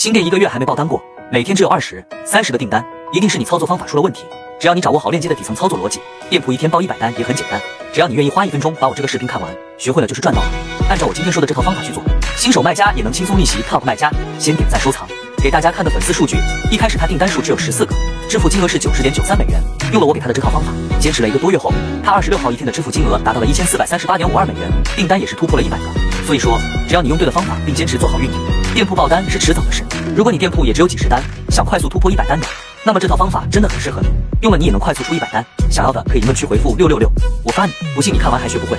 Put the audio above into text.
新店一个月还没爆单过，每天只有二十、三十个订单，一定是你操作方法出了问题。只要你掌握好链接的底层操作逻辑，店铺一天爆一百单也很简单。只要你愿意花一分钟把我这个视频看完，学会了就是赚到了。按照我今天说的这套方法去做，新手卖家也能轻松逆袭 top 卖家。先点赞收藏，给大家看的粉丝数据，一开始他订单数只有十四个，支付金额是九十点九三美元。用了我给他的这套方法，坚持了一个多月后，他二十六号一天的支付金额达到了一千四百三十八点五二美元，订单也是突破了一百个。所以说，只要你用对了方法，并坚持做好运营，店铺爆单是迟早的事。如果你店铺也只有几十单，想快速突破一百单的，那么这套方法真的很适合你，用了你也能快速出一百单。想要的可以评论区回复六六六，我发你。不信你看完还学不会？